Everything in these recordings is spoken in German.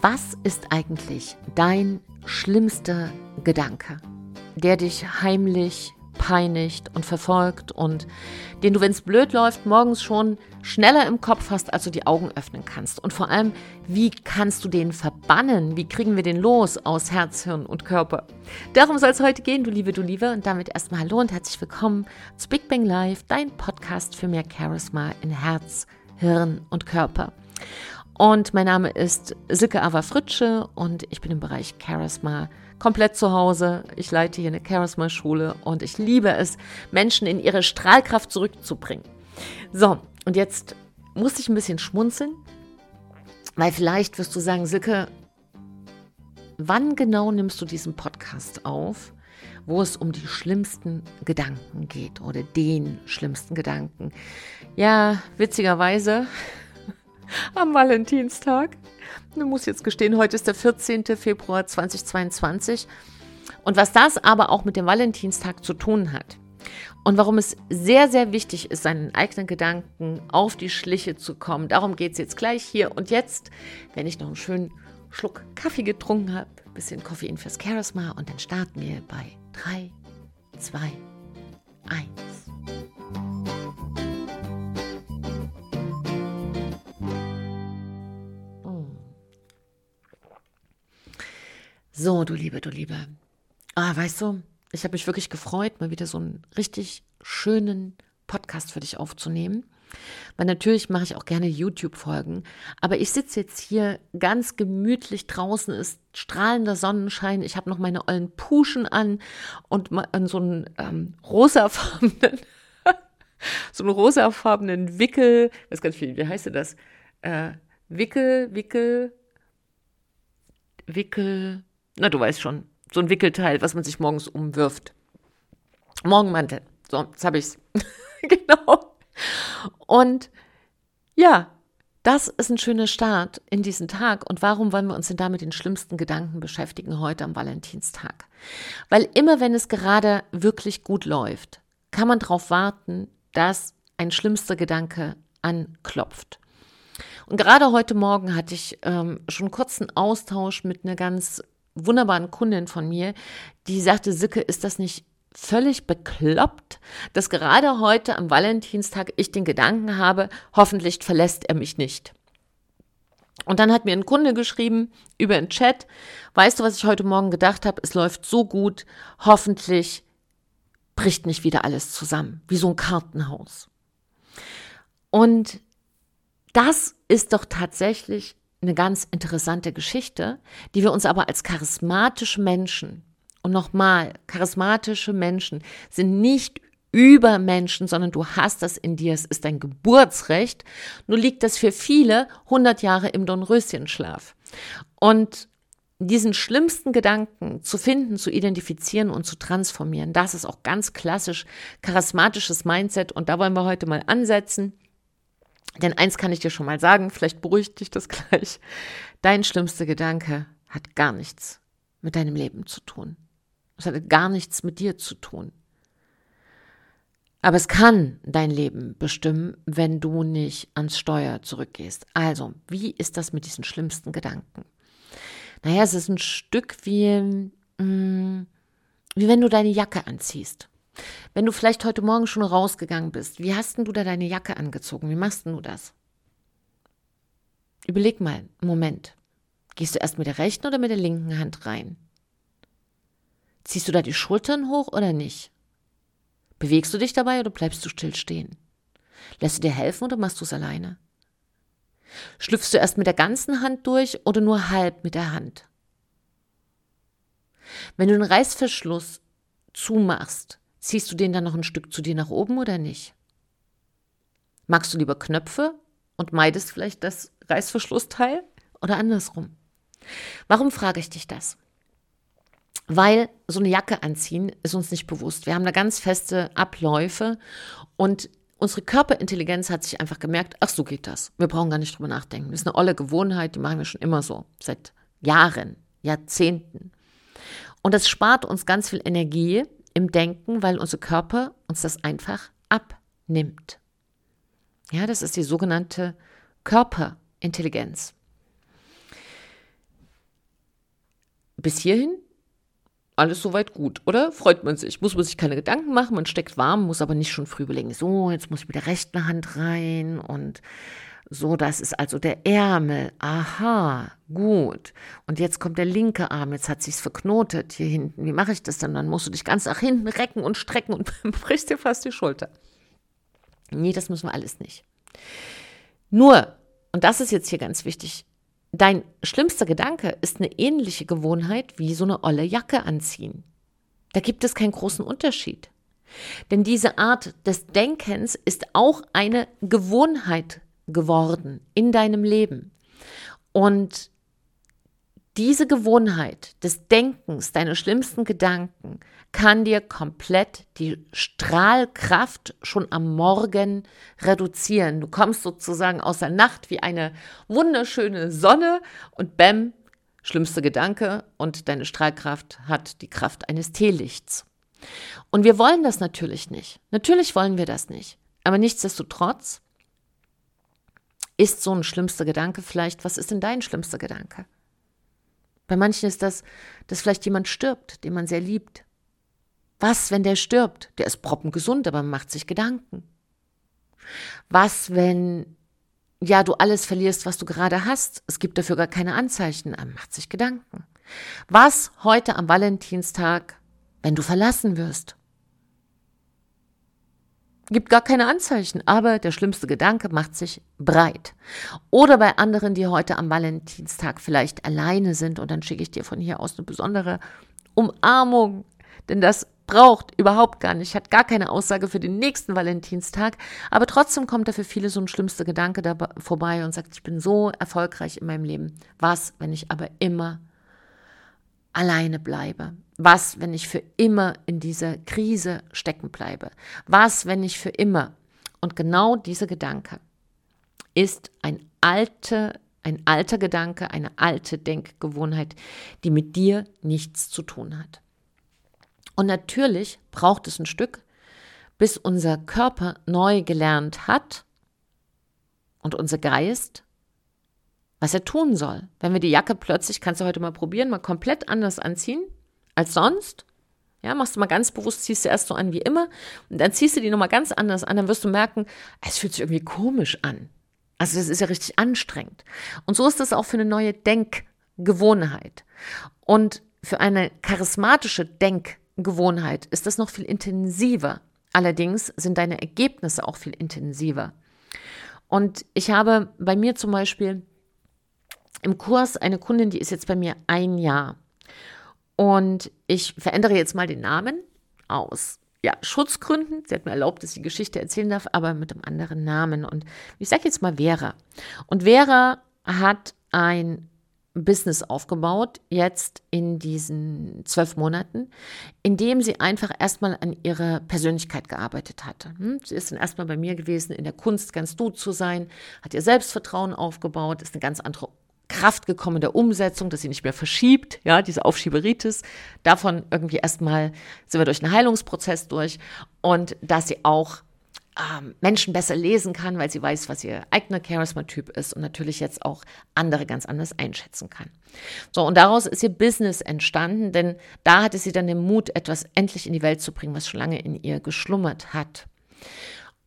Was ist eigentlich dein schlimmster Gedanke, der dich heimlich peinigt und verfolgt und den du, wenn es blöd läuft, morgens schon schneller im Kopf hast, als du die Augen öffnen kannst. Und vor allem, wie kannst du den verbannen? Wie kriegen wir den los aus Herz, Hirn und Körper? Darum soll es heute gehen, du Liebe, du Liebe. Und damit erstmal Hallo und herzlich willkommen zu Big Bang Live, dein Podcast für mehr Charisma in Herz, Hirn und Körper. Und mein Name ist Silke Ava Fritsche und ich bin im Bereich Charisma komplett zu Hause. Ich leite hier eine Charisma-Schule und ich liebe es, Menschen in ihre Strahlkraft zurückzubringen. So, und jetzt muss ich ein bisschen schmunzeln, weil vielleicht wirst du sagen, Silke, wann genau nimmst du diesen Podcast auf, wo es um die schlimmsten Gedanken geht oder den schlimmsten Gedanken? Ja, witzigerweise am Valentinstag. Ich muss jetzt gestehen, heute ist der 14. Februar 2022. Und was das aber auch mit dem Valentinstag zu tun hat und warum es sehr, sehr wichtig ist, seinen eigenen Gedanken auf die Schliche zu kommen, darum geht es jetzt gleich hier und jetzt, wenn ich noch einen schönen Schluck Kaffee getrunken habe, bisschen Koffein fürs Charisma und dann starten wir bei 3, 2, 1. So, du Liebe, du Liebe. Ah, weißt du, ich habe mich wirklich gefreut, mal wieder so einen richtig schönen Podcast für dich aufzunehmen. Weil natürlich mache ich auch gerne YouTube-Folgen. Aber ich sitze jetzt hier ganz gemütlich draußen, ist strahlender Sonnenschein. Ich habe noch meine ollen Puschen an und so einen ähm, rosafarbenen, so einen rosafarbenen Wickel, gar nicht, wie, wie heißt das? Äh, Wickel, Wickel, Wickel, na, du weißt schon, so ein Wickelteil, was man sich morgens umwirft. Morgenmantel. So, jetzt habe ich's. genau. Und ja, das ist ein schöner Start in diesen Tag. Und warum wollen wir uns denn da mit den schlimmsten Gedanken beschäftigen heute am Valentinstag? Weil immer wenn es gerade wirklich gut läuft, kann man darauf warten, dass ein schlimmster Gedanke anklopft. Und gerade heute Morgen hatte ich ähm, schon kurzen Austausch mit einer ganz wunderbaren Kundin von mir, die sagte, Sicke, ist das nicht völlig bekloppt, dass gerade heute am Valentinstag ich den Gedanken habe, hoffentlich verlässt er mich nicht. Und dann hat mir ein Kunde geschrieben über den Chat, weißt du, was ich heute Morgen gedacht habe? Es läuft so gut, hoffentlich bricht nicht wieder alles zusammen, wie so ein Kartenhaus. Und das ist doch tatsächlich eine ganz interessante Geschichte, die wir uns aber als charismatische Menschen, und nochmal, charismatische Menschen sind nicht Übermenschen, sondern du hast das in dir, es ist dein Geburtsrecht, nur liegt das für viele 100 Jahre im Dornröschenschlaf. Und diesen schlimmsten Gedanken zu finden, zu identifizieren und zu transformieren, das ist auch ganz klassisch charismatisches Mindset und da wollen wir heute mal ansetzen. Denn eins kann ich dir schon mal sagen, vielleicht beruhigt dich das gleich. Dein schlimmster Gedanke hat gar nichts mit deinem Leben zu tun. Es hat gar nichts mit dir zu tun. Aber es kann dein Leben bestimmen, wenn du nicht ans Steuer zurückgehst. Also, wie ist das mit diesen schlimmsten Gedanken? Naja, es ist ein Stück wie, mm, wie wenn du deine Jacke anziehst. Wenn du vielleicht heute Morgen schon rausgegangen bist, wie hast denn du da deine Jacke angezogen? Wie machst denn du das? Überleg mal, einen Moment. Gehst du erst mit der rechten oder mit der linken Hand rein? Ziehst du da die Schultern hoch oder nicht? Bewegst du dich dabei oder bleibst du still stehen? Lässt du dir helfen oder machst du es alleine? Schlüpfst du erst mit der ganzen Hand durch oder nur halb mit der Hand? Wenn du den Reißverschluss zumachst, Ziehst du den dann noch ein Stück zu dir nach oben oder nicht? Magst du lieber Knöpfe und meidest vielleicht das Reißverschlussteil oder andersrum? Warum frage ich dich das? Weil so eine Jacke anziehen ist uns nicht bewusst. Wir haben da ganz feste Abläufe und unsere Körperintelligenz hat sich einfach gemerkt, ach so geht das. Wir brauchen gar nicht drüber nachdenken. Das ist eine olle Gewohnheit, die machen wir schon immer so, seit Jahren, Jahrzehnten. Und das spart uns ganz viel Energie, im Denken, weil unser Körper uns das einfach abnimmt. Ja, das ist die sogenannte Körperintelligenz. bis hierhin alles soweit gut, oder? Freut man sich. Muss man sich keine Gedanken machen, man steckt warm, muss aber nicht schon früh überlegen, so, jetzt muss ich mit der rechten Hand rein und so, das ist also der Ärmel. Aha, gut. Und jetzt kommt der linke Arm, jetzt hat sich's verknotet hier hinten. Wie mache ich das denn? Dann musst du dich ganz nach hinten recken und strecken und brichst dir fast die Schulter. Nee, das müssen wir alles nicht. Nur, und das ist jetzt hier ganz wichtig, dein schlimmster Gedanke ist eine ähnliche Gewohnheit wie so eine olle Jacke anziehen. Da gibt es keinen großen Unterschied. Denn diese Art des Denkens ist auch eine Gewohnheit geworden in deinem Leben. Und diese Gewohnheit des Denkens, deine schlimmsten Gedanken, kann dir komplett die Strahlkraft schon am Morgen reduzieren. Du kommst sozusagen aus der Nacht wie eine wunderschöne Sonne und bäm, schlimmste Gedanke und deine Strahlkraft hat die Kraft eines Teelichts. Und wir wollen das natürlich nicht. Natürlich wollen wir das nicht. Aber nichtsdestotrotz ist so ein schlimmster Gedanke vielleicht, was ist denn dein schlimmster Gedanke? Bei manchen ist das, dass vielleicht jemand stirbt, den man sehr liebt. Was, wenn der stirbt? Der ist proppengesund, aber man macht sich Gedanken. Was, wenn ja, du alles verlierst, was du gerade hast? Es gibt dafür gar keine Anzeichen, man macht sich Gedanken. Was heute am Valentinstag, wenn du verlassen wirst? Gibt gar keine Anzeichen, aber der schlimmste Gedanke macht sich breit. Oder bei anderen, die heute am Valentinstag vielleicht alleine sind und dann schicke ich dir von hier aus eine besondere Umarmung, denn das braucht überhaupt gar nicht, hat gar keine Aussage für den nächsten Valentinstag, aber trotzdem kommt da für viele so ein schlimmster Gedanke da vorbei und sagt, ich bin so erfolgreich in meinem Leben. Was, wenn ich aber immer alleine bleibe? Was, wenn ich für immer in dieser Krise stecken bleibe? Was, wenn ich für immer? Und genau dieser Gedanke ist ein alte, ein alter Gedanke, eine alte Denkgewohnheit, die mit dir nichts zu tun hat. Und natürlich braucht es ein Stück, bis unser Körper neu gelernt hat und unser Geist was er tun soll. Wenn wir die Jacke plötzlich, kannst du heute mal probieren, mal komplett anders anziehen als sonst. Ja, machst du mal ganz bewusst, ziehst du erst so an wie immer und dann ziehst du die nochmal ganz anders an, dann wirst du merken, es fühlt sich irgendwie komisch an. Also das ist ja richtig anstrengend. Und so ist das auch für eine neue Denkgewohnheit. Und für eine charismatische Denkgewohnheit ist das noch viel intensiver. Allerdings sind deine Ergebnisse auch viel intensiver. Und ich habe bei mir zum Beispiel im Kurs eine Kundin, die ist jetzt bei mir ein Jahr. Und ich verändere jetzt mal den Namen aus ja, Schutzgründen. Sie hat mir erlaubt, dass ich die Geschichte erzählen darf, aber mit einem anderen Namen. Und ich sage jetzt mal Vera. Und Vera hat ein Business aufgebaut, jetzt in diesen zwölf Monaten, indem sie einfach erstmal an ihrer Persönlichkeit gearbeitet hatte. Hm? Sie ist dann erstmal bei mir gewesen, in der Kunst ganz du zu sein, hat ihr Selbstvertrauen aufgebaut, ist eine ganz andere Kraft gekommen der Umsetzung, dass sie nicht mehr verschiebt, ja, diese Aufschieberitis. Davon irgendwie erstmal sind wir durch einen Heilungsprozess durch und dass sie auch ähm, Menschen besser lesen kann, weil sie weiß, was ihr eigener Charisma-Typ ist und natürlich jetzt auch andere ganz anders einschätzen kann. So, und daraus ist ihr Business entstanden, denn da hatte sie dann den Mut, etwas endlich in die Welt zu bringen, was schon lange in ihr geschlummert hat.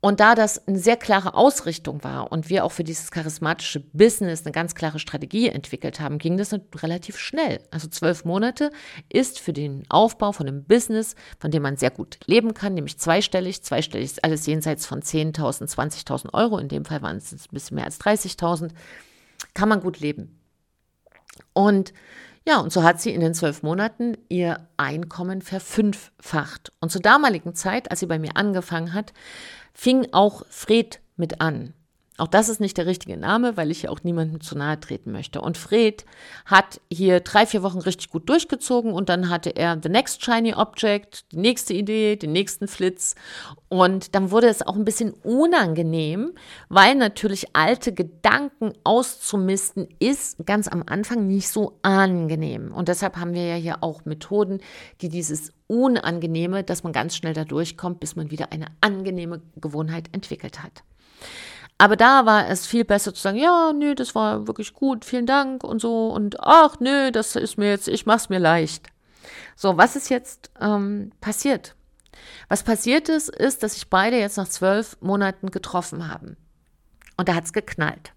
Und da das eine sehr klare Ausrichtung war und wir auch für dieses charismatische Business eine ganz klare Strategie entwickelt haben, ging das relativ schnell. Also zwölf Monate ist für den Aufbau von einem Business, von dem man sehr gut leben kann, nämlich zweistellig. Zweistellig ist alles jenseits von 10.000, 20.000 Euro. In dem Fall waren es ein bisschen mehr als 30.000. Kann man gut leben. Und ja, und so hat sie in den zwölf Monaten ihr Einkommen verfünffacht. Und zur damaligen Zeit, als sie bei mir angefangen hat, fing auch Fred mit an. Auch das ist nicht der richtige Name, weil ich ja auch niemandem zu nahe treten möchte. Und Fred hat hier drei, vier Wochen richtig gut durchgezogen und dann hatte er The Next Shiny Object, die nächste Idee, den nächsten Flitz. Und dann wurde es auch ein bisschen unangenehm, weil natürlich alte Gedanken auszumisten ist ganz am Anfang nicht so angenehm. Und deshalb haben wir ja hier auch Methoden, die dieses Unangenehme, dass man ganz schnell da durchkommt, bis man wieder eine angenehme Gewohnheit entwickelt hat. Aber da war es viel besser zu sagen, ja, nö, das war wirklich gut, vielen Dank und so und ach, nö, das ist mir jetzt, ich mach's mir leicht. So, was ist jetzt ähm, passiert? Was passiert ist, ist, dass sich beide jetzt nach zwölf Monaten getroffen haben. Und da hat's geknallt.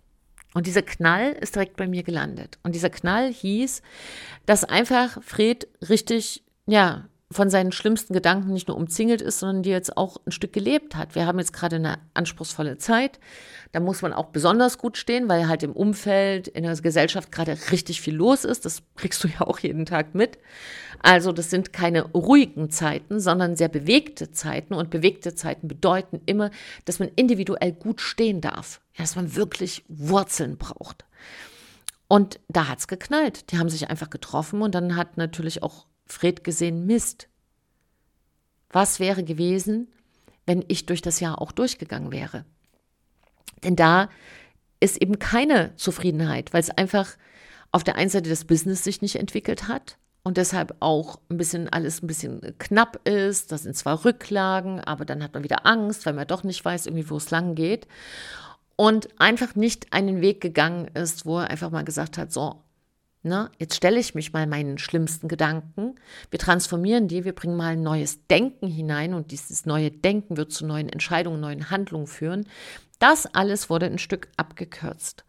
Und dieser Knall ist direkt bei mir gelandet. Und dieser Knall hieß, dass einfach Fred richtig, ja, von seinen schlimmsten Gedanken nicht nur umzingelt ist, sondern die jetzt auch ein Stück gelebt hat. Wir haben jetzt gerade eine anspruchsvolle Zeit. Da muss man auch besonders gut stehen, weil halt im Umfeld, in der Gesellschaft gerade richtig viel los ist. Das kriegst du ja auch jeden Tag mit. Also das sind keine ruhigen Zeiten, sondern sehr bewegte Zeiten. Und bewegte Zeiten bedeuten immer, dass man individuell gut stehen darf. Dass man wirklich Wurzeln braucht. Und da hat's geknallt. Die haben sich einfach getroffen und dann hat natürlich auch Fred gesehen, Mist. Was wäre gewesen, wenn ich durch das Jahr auch durchgegangen wäre? Denn da ist eben keine Zufriedenheit, weil es einfach auf der einen Seite das Business sich nicht entwickelt hat und deshalb auch ein bisschen alles ein bisschen knapp ist. Das sind zwar Rücklagen, aber dann hat man wieder Angst, weil man doch nicht weiß, irgendwie, wo es lang geht. Und einfach nicht einen Weg gegangen ist, wo er einfach mal gesagt hat, so, Ne? Jetzt stelle ich mich mal meinen schlimmsten Gedanken. Wir transformieren die, wir bringen mal ein neues Denken hinein und dieses neue Denken wird zu neuen Entscheidungen, neuen Handlungen führen. Das alles wurde ein Stück abgekürzt.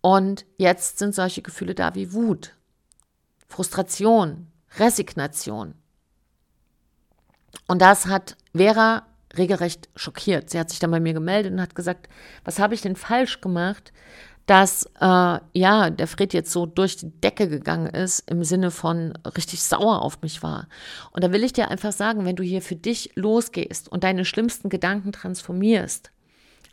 Und jetzt sind solche Gefühle da wie Wut, Frustration, Resignation. Und das hat Vera regelrecht schockiert. Sie hat sich dann bei mir gemeldet und hat gesagt, was habe ich denn falsch gemacht, dass äh, ja der Fred jetzt so durch die Decke gegangen ist im Sinne von richtig sauer auf mich war. Und da will ich dir einfach sagen, wenn du hier für dich losgehst und deine schlimmsten Gedanken transformierst,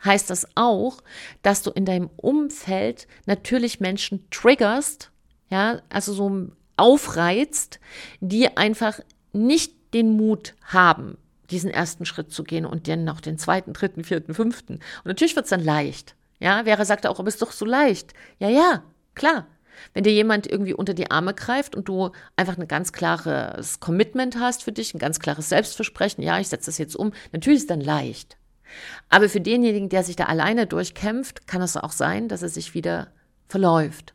heißt das auch, dass du in deinem Umfeld natürlich Menschen triggerst, ja, also so aufreizt, die einfach nicht den Mut haben, diesen ersten Schritt zu gehen und dann noch den zweiten, dritten, vierten, fünften. Und natürlich wird es dann leicht. Ja, Vera sagte auch, aber ist doch so leicht. Ja, ja, klar. Wenn dir jemand irgendwie unter die Arme greift und du einfach ein ganz klares Commitment hast für dich, ein ganz klares Selbstversprechen, ja, ich setze das jetzt um, natürlich ist es dann leicht. Aber für denjenigen, der sich da alleine durchkämpft, kann es auch sein, dass er sich wieder verläuft.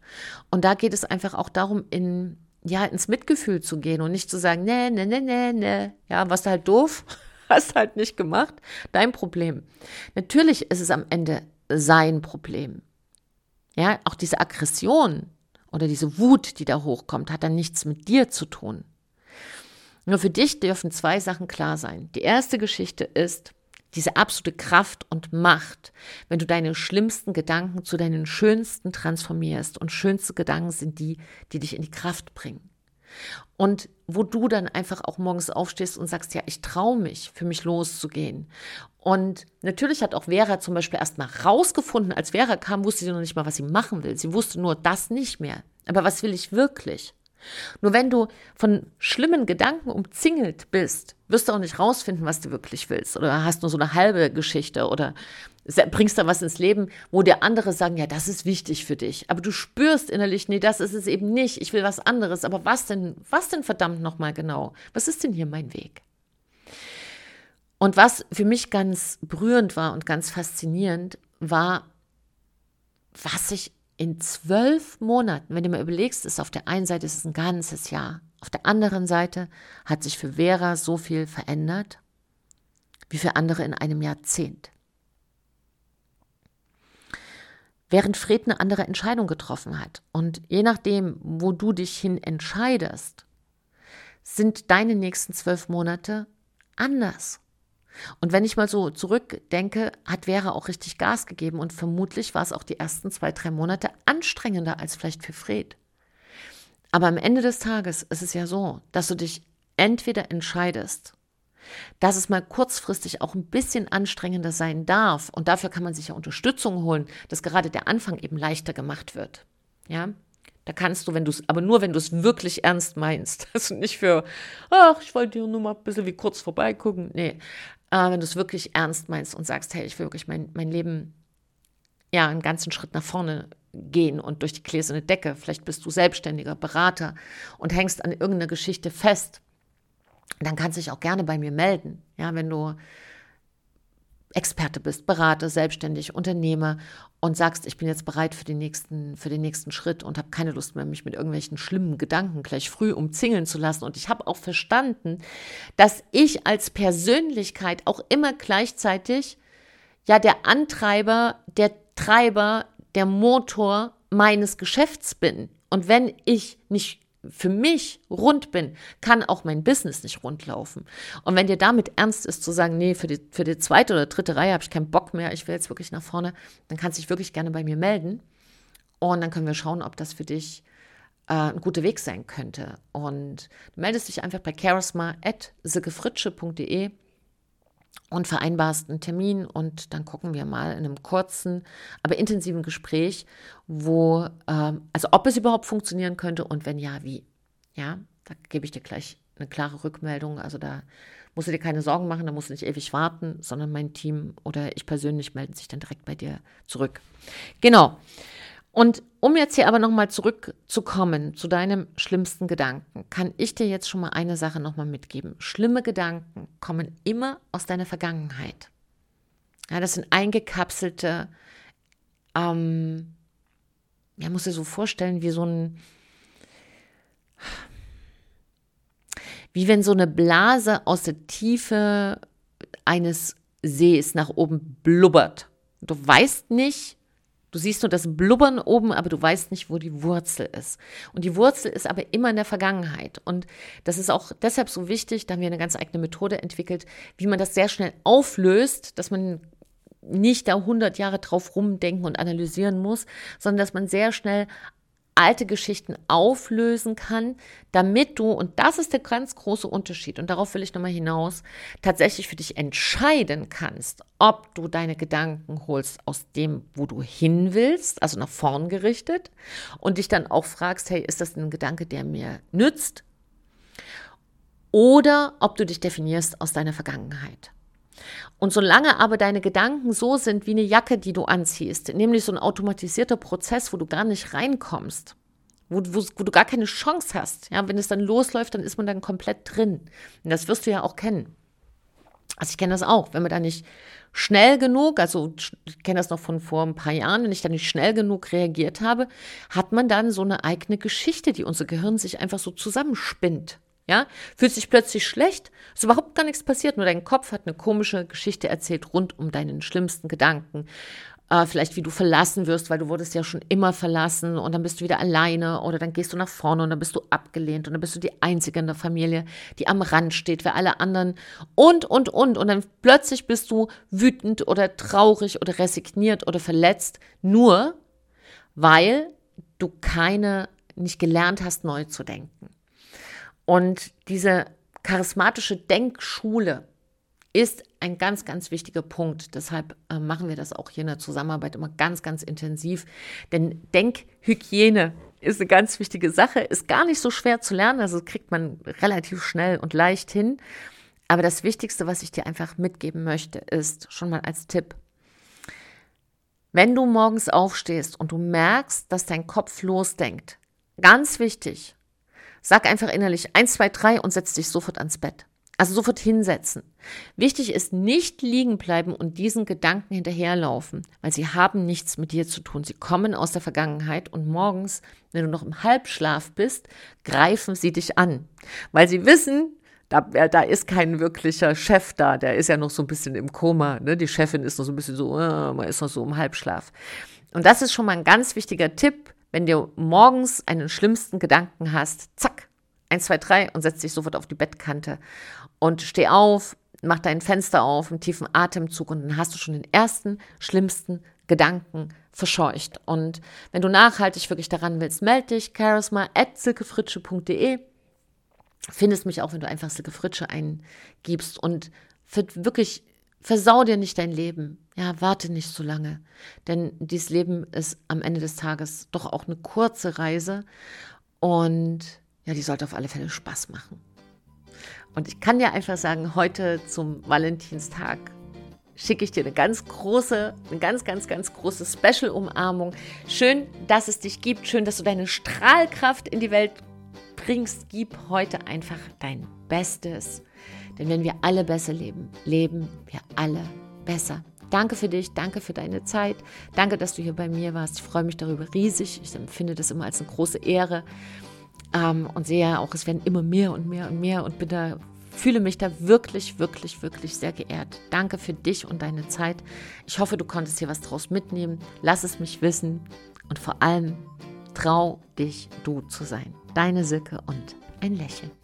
Und da geht es einfach auch darum, in, ja, ins Mitgefühl zu gehen und nicht zu sagen, ne, ne, ne, ne, ne, ja, was halt doof, hast halt nicht gemacht, dein Problem. Natürlich ist es am Ende sein Problem. Ja, auch diese Aggression oder diese Wut, die da hochkommt, hat dann nichts mit dir zu tun. Nur für dich dürfen zwei Sachen klar sein. Die erste Geschichte ist diese absolute Kraft und Macht, wenn du deine schlimmsten Gedanken zu deinen schönsten transformierst. Und schönste Gedanken sind die, die dich in die Kraft bringen. Und wo du dann einfach auch morgens aufstehst und sagst, ja, ich traue mich, für mich loszugehen. Und natürlich hat auch Vera zum Beispiel erst mal rausgefunden, als Vera kam, wusste sie noch nicht mal, was sie machen will. Sie wusste nur das nicht mehr. Aber was will ich wirklich? Nur wenn du von schlimmen Gedanken umzingelt bist, wirst du auch nicht rausfinden, was du wirklich willst. Oder hast nur so eine halbe Geschichte oder bringst da was ins Leben, wo dir andere sagen, ja, das ist wichtig für dich. Aber du spürst innerlich, nee, das ist es eben nicht. Ich will was anderes. Aber was denn, was denn verdammt nochmal genau? Was ist denn hier mein Weg? Und was für mich ganz berührend war und ganz faszinierend, war, was sich in zwölf Monaten, wenn du mal überlegst, ist auf der einen Seite ist es ein ganzes Jahr, auf der anderen Seite hat sich für Vera so viel verändert, wie für andere in einem Jahrzehnt. Während Fred eine andere Entscheidung getroffen hat und je nachdem, wo du dich hin entscheidest, sind deine nächsten zwölf Monate anders. Und wenn ich mal so zurückdenke, hat Vera auch richtig Gas gegeben und vermutlich war es auch die ersten zwei, drei Monate anstrengender als vielleicht für Fred. Aber am Ende des Tages ist es ja so, dass du dich entweder entscheidest, dass es mal kurzfristig auch ein bisschen anstrengender sein darf und dafür kann man sich ja Unterstützung holen, dass gerade der Anfang eben leichter gemacht wird. Ja, da kannst du, wenn du es, aber nur wenn du es wirklich ernst meinst. Also nicht für, ach, ich wollte hier nur mal ein bisschen wie kurz vorbeigucken. Nee, äh, wenn du es wirklich ernst meinst und sagst, hey, ich will wirklich mein, mein Leben ja einen ganzen Schritt nach vorne gehen und durch die gläserne Decke. Vielleicht bist du selbstständiger Berater und hängst an irgendeiner Geschichte fest. Dann kannst du dich auch gerne bei mir melden. Ja, wenn du Experte bist, Berater, selbstständig, Unternehmer und sagst, ich bin jetzt bereit für den nächsten, für den nächsten Schritt und habe keine Lust mehr, mich mit irgendwelchen schlimmen Gedanken gleich früh umzingeln zu lassen. Und ich habe auch verstanden, dass ich als Persönlichkeit auch immer gleichzeitig ja der Antreiber, der Treiber, der Motor meines Geschäfts bin. Und wenn ich nicht für mich rund bin, kann auch mein Business nicht rund laufen. Und wenn dir damit ernst ist zu sagen, nee, für die, für die zweite oder dritte Reihe habe ich keinen Bock mehr, ich will jetzt wirklich nach vorne, dann kannst du dich wirklich gerne bei mir melden. Und dann können wir schauen, ob das für dich äh, ein guter Weg sein könnte. Und du meldest dich einfach bei charisma.silkefritsche.de und vereinbarst einen Termin und dann gucken wir mal in einem kurzen, aber intensiven Gespräch, wo, ähm, also ob es überhaupt funktionieren könnte und wenn ja, wie. Ja, da gebe ich dir gleich eine klare Rückmeldung. Also da musst du dir keine Sorgen machen, da musst du nicht ewig warten, sondern mein Team oder ich persönlich melden sich dann direkt bei dir zurück. Genau. Und um jetzt hier aber nochmal zurückzukommen zu deinem schlimmsten Gedanken, kann ich dir jetzt schon mal eine Sache nochmal mitgeben. Schlimme Gedanken kommen immer aus deiner Vergangenheit. Ja, das sind eingekapselte, ähm, ja, muss dir so vorstellen, wie so ein, wie wenn so eine Blase aus der Tiefe eines Sees nach oben blubbert. Du weißt nicht, Du siehst nur das Blubbern oben, aber du weißt nicht, wo die Wurzel ist. Und die Wurzel ist aber immer in der Vergangenheit. Und das ist auch deshalb so wichtig, da haben wir eine ganz eigene Methode entwickelt, wie man das sehr schnell auflöst, dass man nicht da 100 Jahre drauf rumdenken und analysieren muss, sondern dass man sehr schnell alte Geschichten auflösen kann, damit du, und das ist der ganz große Unterschied, und darauf will ich nochmal hinaus, tatsächlich für dich entscheiden kannst, ob du deine Gedanken holst aus dem, wo du hin willst, also nach vorn gerichtet, und dich dann auch fragst, hey, ist das ein Gedanke, der mir nützt? Oder ob du dich definierst aus deiner Vergangenheit. Und solange aber deine Gedanken so sind wie eine Jacke, die du anziehst, nämlich so ein automatisierter Prozess, wo du gar nicht reinkommst, wo, wo, wo, du gar keine Chance hast, ja, wenn es dann losläuft, dann ist man dann komplett drin. Und das wirst du ja auch kennen. Also ich kenne das auch, wenn man da nicht schnell genug, also ich kenne das noch von vor ein paar Jahren, wenn ich da nicht schnell genug reagiert habe, hat man dann so eine eigene Geschichte, die unser Gehirn sich einfach so zusammenspinnt. Ja, fühlt sich plötzlich schlecht, ist überhaupt gar nichts passiert, nur dein Kopf hat eine komische Geschichte erzählt rund um deinen schlimmsten Gedanken. Äh, vielleicht wie du verlassen wirst, weil du wurdest ja schon immer verlassen und dann bist du wieder alleine oder dann gehst du nach vorne und dann bist du abgelehnt und dann bist du die Einzige in der Familie, die am Rand steht, für alle anderen und, und, und. Und dann plötzlich bist du wütend oder traurig oder resigniert oder verletzt, nur weil du keine, nicht gelernt hast, neu zu denken. Und diese charismatische Denkschule ist ein ganz, ganz wichtiger Punkt. Deshalb äh, machen wir das auch hier in der Zusammenarbeit immer ganz, ganz intensiv. Denn Denkhygiene ist eine ganz wichtige Sache, ist gar nicht so schwer zu lernen, also kriegt man relativ schnell und leicht hin. Aber das Wichtigste, was ich dir einfach mitgeben möchte, ist schon mal als Tipp, wenn du morgens aufstehst und du merkst, dass dein Kopf losdenkt, ganz wichtig, Sag einfach innerlich 1, 2, 3 und setz dich sofort ans Bett. Also sofort hinsetzen. Wichtig ist nicht liegen bleiben und diesen Gedanken hinterherlaufen, weil sie haben nichts mit dir zu tun. Sie kommen aus der Vergangenheit und morgens, wenn du noch im Halbschlaf bist, greifen sie dich an, weil sie wissen, da, da ist kein wirklicher Chef da, der ist ja noch so ein bisschen im Koma. Ne? Die Chefin ist noch so ein bisschen so, äh, man ist noch so im Halbschlaf. Und das ist schon mal ein ganz wichtiger Tipp, wenn du morgens einen schlimmsten Gedanken hast, zack, eins, zwei, drei und setz dich sofort auf die Bettkante und steh auf, mach dein Fenster auf, einen tiefen Atemzug und dann hast du schon den ersten schlimmsten Gedanken verscheucht. Und wenn du nachhaltig wirklich daran willst, melde dich, charisma.silkefritsche.de. Findest mich auch, wenn du einfach Silke Fritsche eingibst und für wirklich Versau dir nicht dein Leben. Ja, warte nicht so lange. Denn dieses Leben ist am Ende des Tages doch auch eine kurze Reise. Und ja, die sollte auf alle Fälle Spaß machen. Und ich kann dir einfach sagen, heute zum Valentinstag schicke ich dir eine ganz große, eine ganz, ganz, ganz große Special-Umarmung. Schön, dass es dich gibt. Schön, dass du deine Strahlkraft in die Welt bringst. Gib heute einfach dein Bestes. Denn wenn wir alle besser leben, leben wir alle besser. Danke für dich, danke für deine Zeit, danke, dass du hier bei mir warst. Ich freue mich darüber riesig. Ich empfinde das immer als eine große Ehre ähm, und sehe auch, es werden immer mehr und mehr und mehr und bin da, fühle mich da wirklich, wirklich, wirklich sehr geehrt. Danke für dich und deine Zeit. Ich hoffe, du konntest hier was draus mitnehmen. Lass es mich wissen und vor allem trau dich, du zu sein. Deine Silke und ein Lächeln.